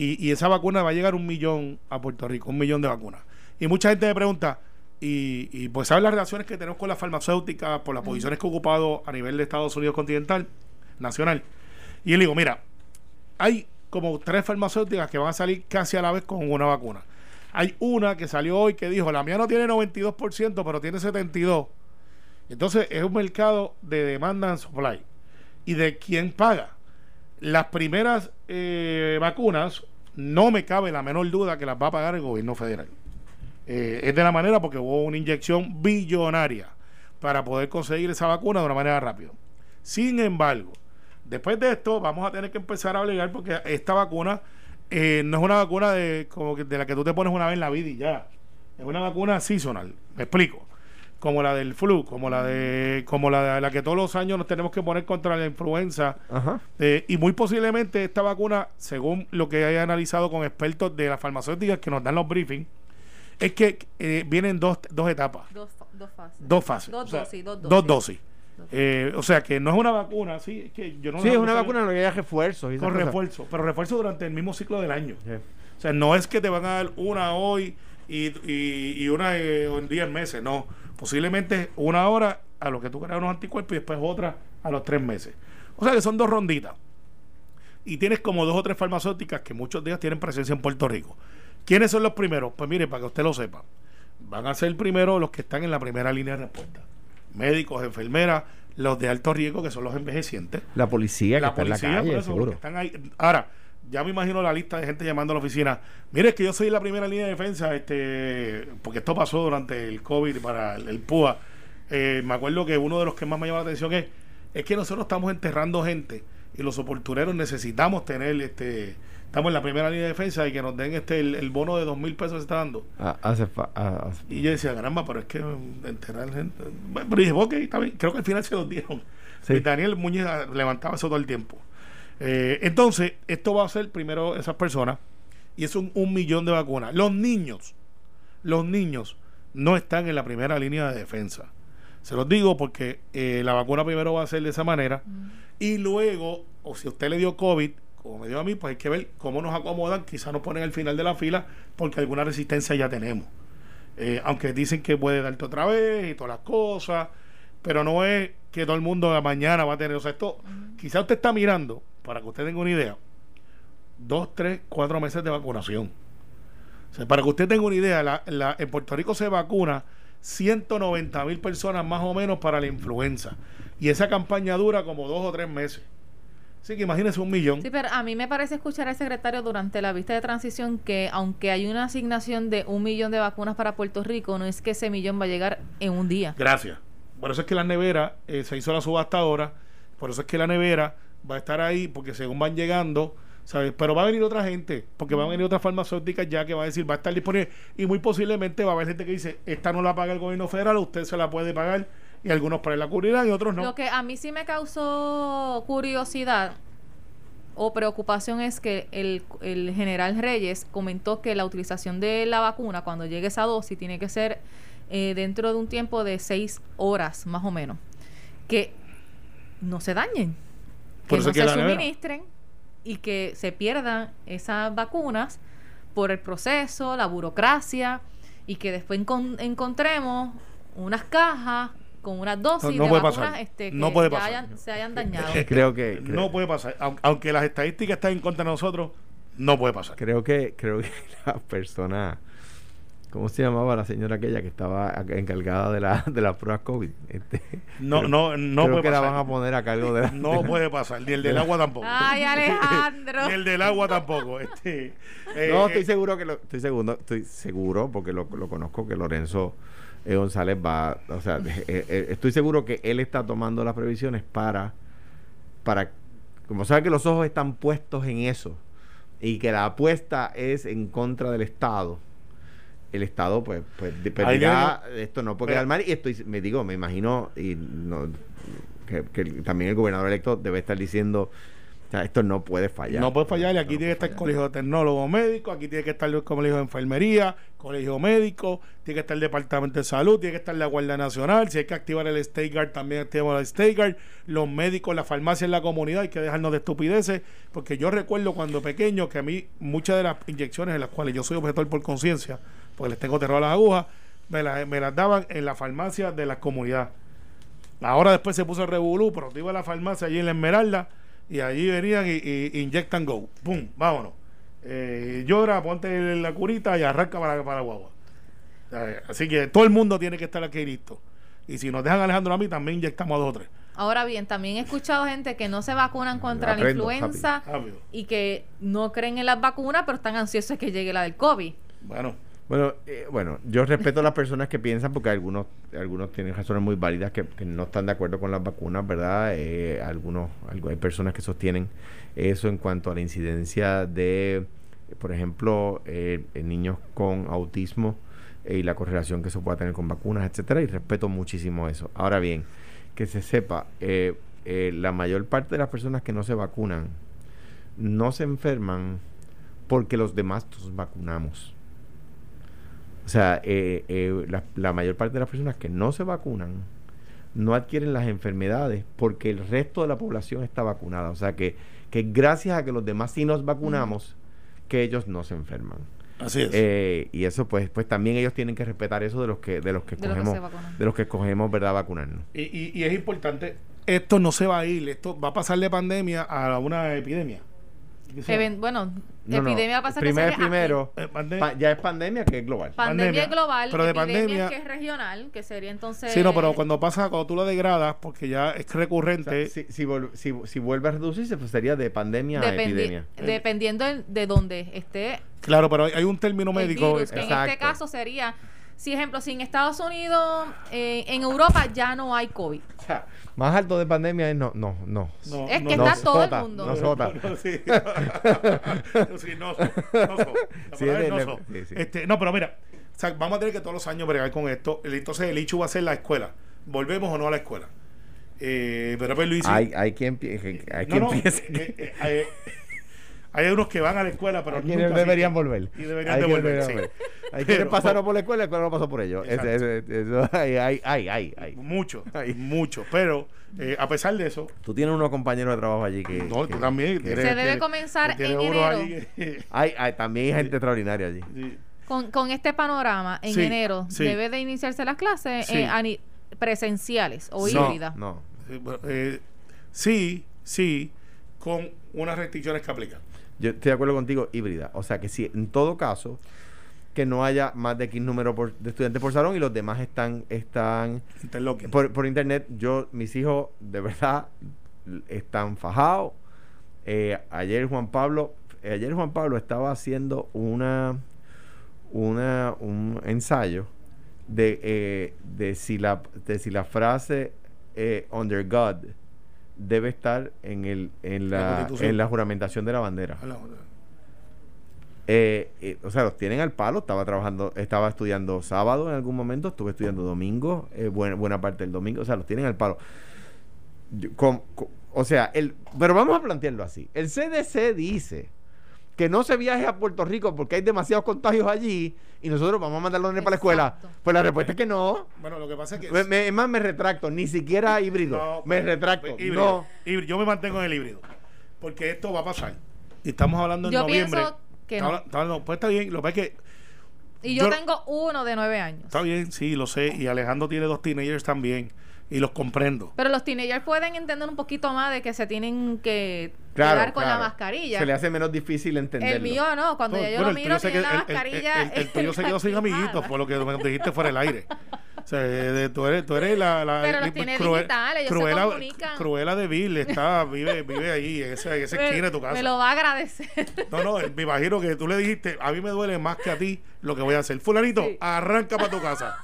Y, esa vacuna va a llegar un millón a Puerto Rico, un millón de vacunas. Y mucha gente me pregunta, y, pues saben las relaciones que tenemos con las farmacéuticas por las posiciones que he ocupado a nivel de Estados Unidos continental, nacional. Y él digo, mira, hay como tres farmacéuticas que van a salir casi a la vez con una vacuna. Hay una que salió hoy que dijo, la mía no tiene 92%, pero tiene 72%. Entonces es un mercado de demanda and supply. ¿Y de quién paga? Las primeras eh, vacunas, no me cabe la menor duda que las va a pagar el gobierno federal. Eh, es de la manera porque hubo una inyección billonaria para poder conseguir esa vacuna de una manera rápida. Sin embargo, después de esto vamos a tener que empezar a obligar porque esta vacuna eh, no es una vacuna de, como de la que tú te pones una vez en la vida y ya. Es una vacuna seasonal. Me explico. Como la del flu, como la de como la de la que todos los años nos tenemos que poner contra la influenza. Eh, y muy posiblemente esta vacuna, según lo que haya analizado con expertos de las farmacéuticas que nos dan los briefings, es que eh, vienen dos, dos etapas. Dos, dos fases. Dos fases. Dos dosis. Dos dosis. Dos dosis. Eh, o sea que no es una vacuna, sí, es que yo no Sí, es una vacuna, lo que hay refuerzos. Con refuerzo, pero refuerzo durante el mismo ciclo del año. O sea, no es que te van a dar una hoy y, y, una en 10 meses, no. Posiblemente una hora a lo que tú creas unos anticuerpos y después otra a los tres meses. O sea que son dos ronditas. Y tienes como dos o tres farmacéuticas que muchos días tienen presencia en Puerto Rico. ¿Quiénes son los primeros? Pues mire, para que usted lo sepa, van a ser primero los que están en la primera línea de respuesta. Médicos, enfermeras, los de alto riesgo, que son los envejecientes. La policía, la policía, seguro. están ahí. Ahora, ya me imagino la lista de gente llamando a la oficina. Mire, es que yo soy la primera línea de defensa, este, porque esto pasó durante el COVID para el, PUA. Eh, me acuerdo que uno de los que más me llama la atención es, es que nosotros estamos enterrando gente y los oportuneros necesitamos tener este estamos en la primera línea de defensa y que nos den este el, bono de dos mil pesos que se está dando. Ah, hace ah, y yo decía, caramba, pero es que enterrar gente. Pero dije, ok, está bien. Creo que al final se los dieron. Y Daniel Muñiz levantaba eso todo el tiempo. Eh, entonces, esto va a ser primero esas personas y es un, un, millón de vacunas. Los niños, los niños no están en la primera línea de defensa. Se los digo porque eh, la vacuna primero va a ser de esa manera y luego, o si usted le dio COVID, como me dio a mí, pues hay que ver cómo nos acomodan. Quizás nos ponen al final de la fila porque alguna resistencia ya tenemos. Eh, aunque dicen que puede darte otra vez y todas las cosas, pero no es que todo el mundo mañana va a tener. O sea, esto, quizás usted está mirando para que usted tenga una idea, dos, tres, cuatro meses de vacunación. para que usted tenga una idea, la, en Puerto Rico se vacuna 190 mil personas más o menos para la influenza. Y esa campaña dura como dos o tres meses. Así que imagínese un millón. Sí, pero a mí me parece escuchar al secretario durante la vista de transición que aunque hay una asignación de un millón de vacunas para Puerto Rico, no es que ese millón va a llegar en un día. Gracias. Por eso es que la nevera eh, se hizo la subasta ahora. Por eso es que la nevera va a estar ahí porque según van llegando, ¿sabes? Pero va a venir otra gente, porque van a venir otras farmacéuticas ya que va a decir, va a estar disponible y muy posiblemente va a haber gente que dice, esta no la paga el gobierno federal, usted se la puede pagar y algunos para la cubrirán y otros no. Lo que a mí sí me causó curiosidad o preocupación es que el, el general Reyes comentó que la utilización de la vacuna cuando llegue esa dosis tiene que ser eh, dentro de un tiempo de seis horas más o menos. Que no se dañen que no se suministren y que se pierdan esas vacunas por el proceso, la burocracia y que después encontremos unas cajas con unas dosis de vacunas este, que no puede pasar. se hayan dañado. creo que no puede pasar, aunque las estadísticas están en contra de nosotros, no puede pasar. Creo que creo que la persona ¿Cómo se llamaba la señora aquella que estaba encargada de la de las pruebas COVID? Este, no, no, no creo que la van a poner a cargo de No puede pasar, ni el del agua tampoco. Ay, Alejandro. ni el del agua tampoco. Este, eh, no, estoy seguro que lo, estoy seguro, estoy seguro porque lo, lo conozco que Lorenzo eh, González va, o sea, eh, estoy seguro que él está tomando las previsiones para para como sabe que los ojos están puestos en eso y que la apuesta es en contra del Estado el Estado pues pues esto no puede quedar mal y estoy me digo me imagino y no que, también el gobernador electo debe estar diciendo o sea, esto no puede fallar. No puede fallar. Y aquí tiene que estar el colegio de tecnólogos médicos, aquí tiene que estar el colegio de enfermería, colegio médico, tiene que estar el departamento de salud, tiene que estar la Guardia Nacional. Si hay que activar el State Guard, también activamos el State Guard. Los médicos, la farmacia en la comunidad, hay que dejarnos de estupideces. Porque yo recuerdo cuando pequeño que a mí muchas de las inyecciones en las cuales yo soy objetor por conciencia, porque les tengo terror a las agujas, me, me las daban en la farmacia de la comunidad. Ahora después se puso el revolú, pero iba a la farmacia allí en la Esmeralda y allí venían y, inyectan go. ¡Pum! Vámonos. Eh, llora, ponte la curita y arranca para, para la guagua. Así que todo el mundo tiene que estar aquí listo. Y si nos dejan Alejandro a mí, también inyectamos a dos o tres. Ahora bien, también he escuchado gente que no se vacunan contra la influenza y que no creen en las vacunas, pero están ansiosos de que llegue la del COVID. Bueno, bueno, eh, bueno, yo respeto a las personas que piensan porque algunos algunos tienen razones muy válidas que, no están de acuerdo con las vacunas, ¿verdad? Eh, algunos hay personas que sostienen eso en cuanto a la incidencia de, por ejemplo, eh, niños con autismo y la correlación que eso pueda tener con vacunas, etcétera, y respeto muchísimo eso. Ahora bien, que se sepa, eh, eh, la mayor parte de las personas que no se vacunan no se enferman porque los demás nos vacunamos. O sea, eh, la, la, mayor parte de las personas que no se vacunan no adquieren las enfermedades porque el resto de la población está vacunada. O sea, que, que gracias a que los demás sí nos vacunamos, que ellos no se enferman. Así es. Eh, y eso pues pues también ellos tienen que respetar eso de los que de los que de cogemos de los que escogemos verdad vacunarnos. Y, y, y, es importante esto no se va a ir, esto va a pasar de pandemia a una epidemia bueno, epidemia va a pasar Primero, primero, eh, ya es pandemia que es global. Pandemia, es global, pero de pandemia que es regional, que sería entonces. Sí, no, pero cuando pasa, cuando tú lo degradas, porque ya es recurrente. si, si, si, vuelve a reducirse, pues sería de pandemia a epidemia. Dependiendo de donde esté. Claro, pero hay, un término médico. que en este caso sería si ejemplo, si en Estados Unidos, eh, en Europa ya no hay COVID. O sea, más alto de pandemia es no, no, no. es que está todo el mundo. No sota. No, sí, sí, no, no, Este, no, pero mira, o sea, vamos a tener que todos los años bregar con esto. Entonces el hecho va a ser la escuela. ¿Volvemos o no a la escuela? Eh, pero pues Luis... Hay, hay quien, hay quien piensa eh, eh, hay unos que van a la escuela, pero no deberían volver. Y deberían hay volver. Sí. Hay quienes pasaron por la escuela, la escuela no pasó por ellos. eso, hay, hay, hay, hay, Mucho, mucho. Pero eh, a pesar de eso. Tú tienes unos compañeros de trabajo allí que. No, tú también. se debe comenzar en enero. hay, hay, también hay gente extraordinaria allí. Con, con este panorama, en enero, ¿debe de iniciarse las clases eh, presenciales o híbridas? No. Eh, sí, sí, con unas restricciones que aplican. Yo estoy de acuerdo contigo, híbrida. O sea que si en todo caso que no haya más de X número de estudiantes por salón y los demás están están por, por, internet. Yo, mis hijos, de verdad, están fajados. Eh, ayer Juan Pablo, eh, ayer Juan Pablo estaba haciendo una, una un ensayo de, eh, de si la de si la frase under God debe estar en, el, en, la, en la juramentación de la bandera. Eh, eh, o sea, los tienen al palo. Estaba trabajando, estaba estudiando sábado en algún momento, estuve estudiando domingo, eh, buena, buena parte del domingo. O sea, los tienen al palo. o sea, el, pero vamos a plantearlo así. El CDC dice que no se viaje a Puerto Rico porque hay demasiados contagios allí y nosotros vamos a mandar los para la escuela. Pues la respuesta es que no. Bueno, lo que pasa es que. es más, me retracto, ni siquiera híbrido. me pues, retracto. Pues, no. Yo me mantengo en el híbrido. Porque esto va a pasar. Y estamos hablando en yo noviembre. Pienso que no. pues está bien. Lo que pasa es que. Y yo, tengo uno de nueve años. Está bien, sí, lo sé. Y Alejandro tiene dos teenagers también y los comprendo. Pero los teenagers pueden entender un poquito más de que se tienen que quedar con la mascarilla. Se le hace menos difícil entender. El mío no, cuando yo lo miro tiene la mascarilla. El, el, tuyo se quedó sin amiguitos, por lo que me dijiste fuera el aire. O sea, de, tú, eres, tú eres la, la Pero los tiene digitales, ellos Cruella, se comunican. Cruella de Bill está, vive, vive ahí, en esa, en esa esquina de tu casa. Me lo va a agradecer. No, no, me imagino que tú le dijiste, a mí me duele más que a ti lo que voy a hacer. Fulanito, arranca para tu casa.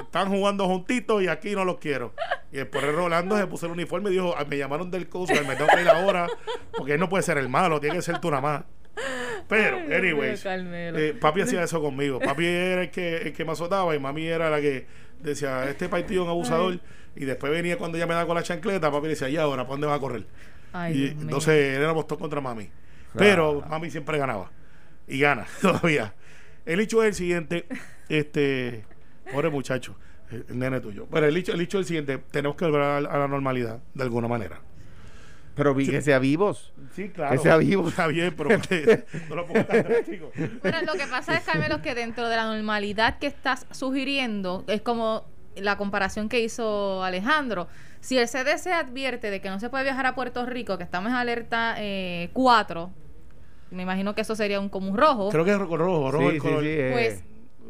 Están jugando juntitos y aquí no los quiero. Y después Rolando se puso el uniforme y dijo, me llamaron del coach, me tengo que ir ahora, porque él no puede ser el malo, tiene que ser tú nada más. Pero, anyways, eh, papi hacía eso conmigo. Papi era el que, el que me azotaba y mami era la que decía, este partido es un abusador. Y después venía cuando ella me daba con la chancleta, papi decía, ¿y ahora para dónde va a correr? y entonces éramos todos contra mami. Pero mami siempre ganaba. Y gana todavía. El hecho es el siguiente, este, pobre muchacho, el nene tuyo. Pero el hecho, el hecho es el siguiente, tenemos que volver a la normalidad de alguna manera. Pero que sea vivos. Sí, claro. Que sea vivos. Está bien, pero no lo pongo tan Bueno, lo que pasa es, Carmelo, que dentro de la normalidad que estás sugiriendo, es como la comparación que hizo Alejandro. Si el CDC advierte de que no se puede viajar a Puerto Rico, que estamos en alerta 4, eh, me imagino que eso sería un común rojo. Creo que es rojo, rojo sí, color. Sí, eh. Pues,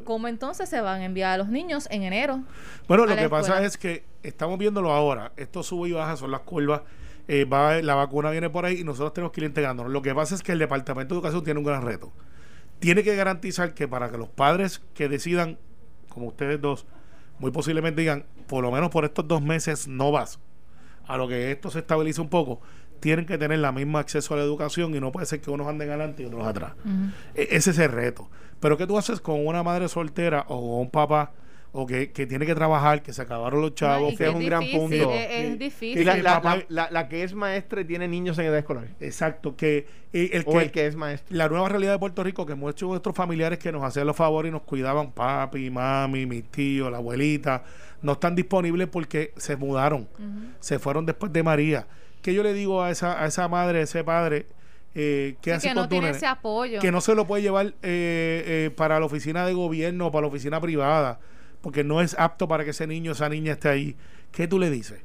¿cómo entonces se van a enviar a los niños en enero? Bueno, lo que pasa es que estamos viéndolo ahora. Esto sube y baja, son las curvas eh, va, la vacuna viene por ahí y nosotros tenemos que ir integrándonos. Lo que pasa es que el Departamento de Educación tiene un gran reto. Tiene que garantizar que para que los padres que decidan, como ustedes dos, muy posiblemente digan, por lo menos por estos dos meses no vas, a lo que esto se estabilice un poco, tienen que tener la misma acceso a la educación y no puede ser que unos anden adelante y otros atrás. E- ese es el reto. Pero ¿qué tú haces con una madre soltera o con un papá o que, que tiene que trabajar, que se acabaron los chavos? y que es un gran punto. Es, difícil. Y la, que la- papá- la- la- la que es maestra y tiene niños en edad escolar. Exacto, que eh, el O que, el que es maestro. la nueva realidad de Puerto Rico que muchos de nuestros familiares que nos hacían los favores y nos cuidaban, papi, mami, mis tíos, la abuelita, no están disponibles porque se mudaron, se fueron después de María. ¿Qué yo le digo a esa, a esa madre, a ese padre? Eh, ¿Qué Sí, hace que con no tiene ese apoyo. que no se lo puede llevar eh, eh, para la oficina de gobierno o para la oficina privada, porque no es apto para que ese niño esa niña esté ahí. ¿Qué tú le dices?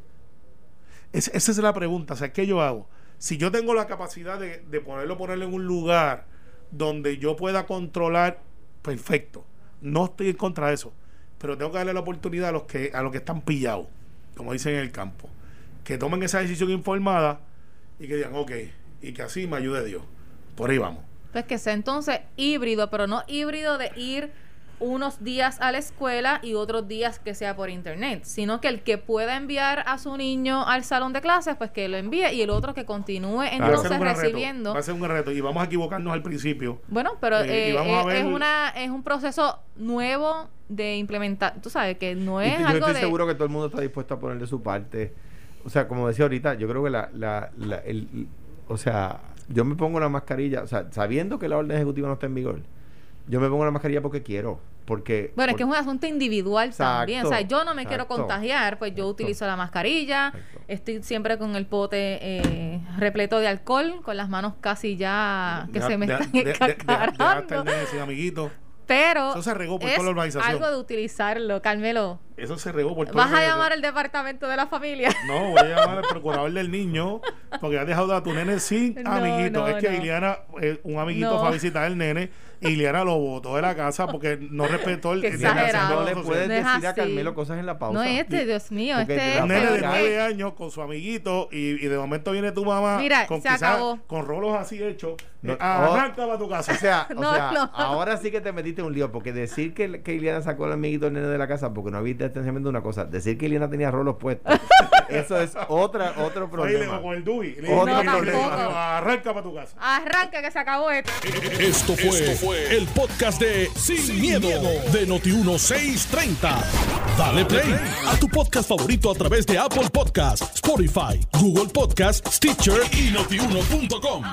Es- esa es la pregunta. O sea, ¿qué yo hago? Si yo tengo la capacidad de, de ponerlo, ponerlo en un lugar donde yo pueda controlar, perfecto. No estoy en contra de eso. Pero tengo que darle la oportunidad a los que, a los que están pillados, como dicen en el campo. Que tomen esa decisión informada y que digan, ok, y que así me ayude Dios. Por ahí vamos. Pues que sea entonces híbrido, pero no híbrido de ir unos días a la escuela y otros días que sea por internet, sino que el que pueda enviar a su niño al salón de clases, pues que lo envíe y el otro que continúe Va a ser entonces un gran reto, recibiendo. va a ser un reto y vamos a equivocarnos al principio. Bueno, pero Eh, eh, vamos a es, ver- es una es un proceso nuevo de implementar, tú sabes que no es yo algo estoy de seguro que todo el mundo está dispuesto a ponerle su parte. O sea, como decía ahorita, yo creo que la, la, la- el, o sea, yo me pongo la mascarilla, o sea, sabiendo que la orden ejecutiva no está en vigor, yo me pongo la mascarilla porque quiero, porque... Bueno, es que es un asunto individual Exacto, también. O sea, yo no me quiero contagiar, pues yo exacto. utilizo la mascarilla. Estoy siempre con el pote eh, repleto de alcohol, con las manos casi ya que Deja- se me deja- están sin amiguito. Pero Eso se regó por es toda la urbanización. algo de utilizarlo, Carmelo. Eso se regó por todo ¿Vas a llamar al departamento de la familia? No, voy a llamar al procurador del niño porque has dejado a tu nene sin No, amiguito. no, es que no. Iliana, eh, un amiguito No. fue a visitar al nene y Iliana lo botó de la casa porque no respetó el Qué el exagerado. No le puedes decir a. Carmelo cosas en la pausa. No este, Dios mío, Porque este Un nene de nueve años con su amiguito y, y de momento viene tu mamá Mira, con se quizás acabó. con rolos así hechos. No, eh, arranca para tu casa. O sea, o No, sea no. ahora sí que te metiste en un lío, porque decir que, que Iliana sacó al amiguito del nene de la casa porque no había distanciamiento es una cosa, decir que Iliana tenía rolos puestos, eso es otra, otro problema. con el tampoco. arranca para tu casa. Arranca que se acabó esto. Esto fue, el podcast de Sin, miedo, de Noti1630. Dale play a tu podcast favorito a través de Apple Podcasts, Spotify, Google Podcasts, Stitcher y notiuno.com.